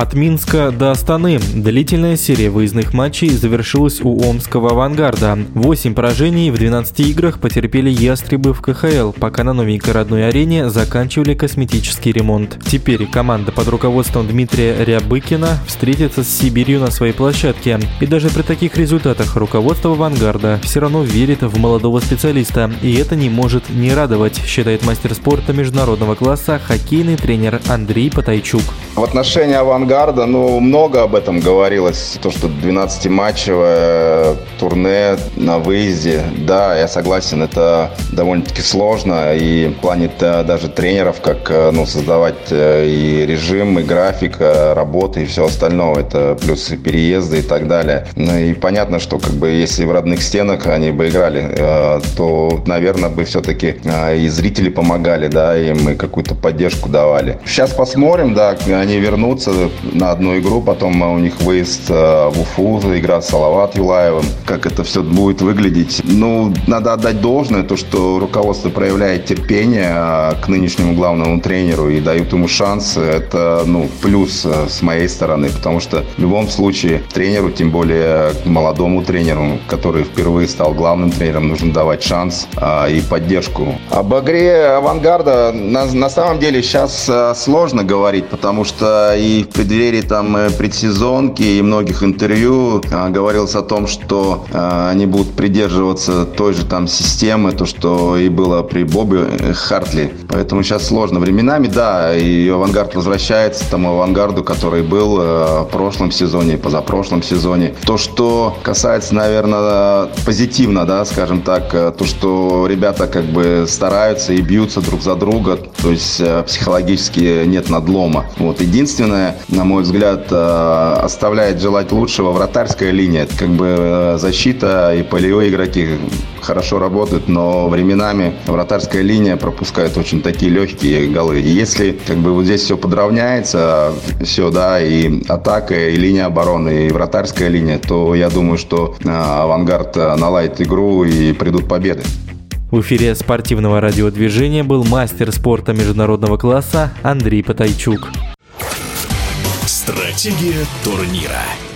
От Минска до Астаны длительная серия выездных матчей завершилась у Омского «Авангарда». Восемь поражений в 12 играх потерпели ястребы в КХЛ, пока на новенькой родной арене заканчивали косметический ремонт. Теперь команда под руководством Дмитрия Рябыкина встретится с Сибирью на своей площадке. И даже при таких результатах руководство «Авангарда» все равно верит в молодого специалиста, и это не может не радовать, считает мастер спорта международного класса хоккейный тренер Андрей Потайчук. В отношении «Авангарда», ну, много об этом говорилось. То, что 12-матчевое турне на выезде. Да, я согласен, это довольно-таки сложно. И в плане даже тренеров, как ну, создавать э, и режим, и график э, работы, и все остальное. Это плюс и переезды и так далее. Ну и понятно, что как бы если в родных стенах они бы играли, э, то, наверное, бы все-таки и зрители помогали, да, им и какую-то поддержку давали. Сейчас посмотрим, да, они вернутся на одну игру, потом у них выезд э, в Уфу, игра с Салават Юлаевым. Как это все будет выглядеть? Ну, надо отдать должное, то, что руководство проявляет терпение а, к нынешнему главному тренеру и дают ему шанс. Это, ну, плюс э, с моей стороны, потому что в любом случае тренеру, тем более молодому тренеру, который впервые стал главным тренером, нужно давать шанс а, и поддержку. Об игре авангарда на, на самом деле сейчас сложно говорить, потому что и в преддверии там э, предсезонки и многих интервью а, говорилось о том, что а, они будут придерживаться той же там системы, то, что и было при Бобе Хартли. Поэтому сейчас сложно. Временами, да, и авангард возвращается к тому авангарду, который был э, в прошлом сезоне, позапрошлом сезоне. То, что касается, наверное, позитивно, да, скажем так, э, то, что ребята как бы стараются и бьются друг за друга, то есть психологически нет надлома. Вот. Единственное, на мой взгляд, э, оставляет желать лучшего вратарская линия. Как бы э, защита и полевые игроки хорошо работают, но временами вратарская линия пропускает очень такие легкие голы. И если как бы вот здесь все подравняется, все, да, и атака, и линия обороны, и вратарская линия, то я думаю, что э, авангард наладит игру и придут победы. В эфире спортивного радиодвижения был мастер спорта международного класса Андрей Потайчук. Стратегия турнира.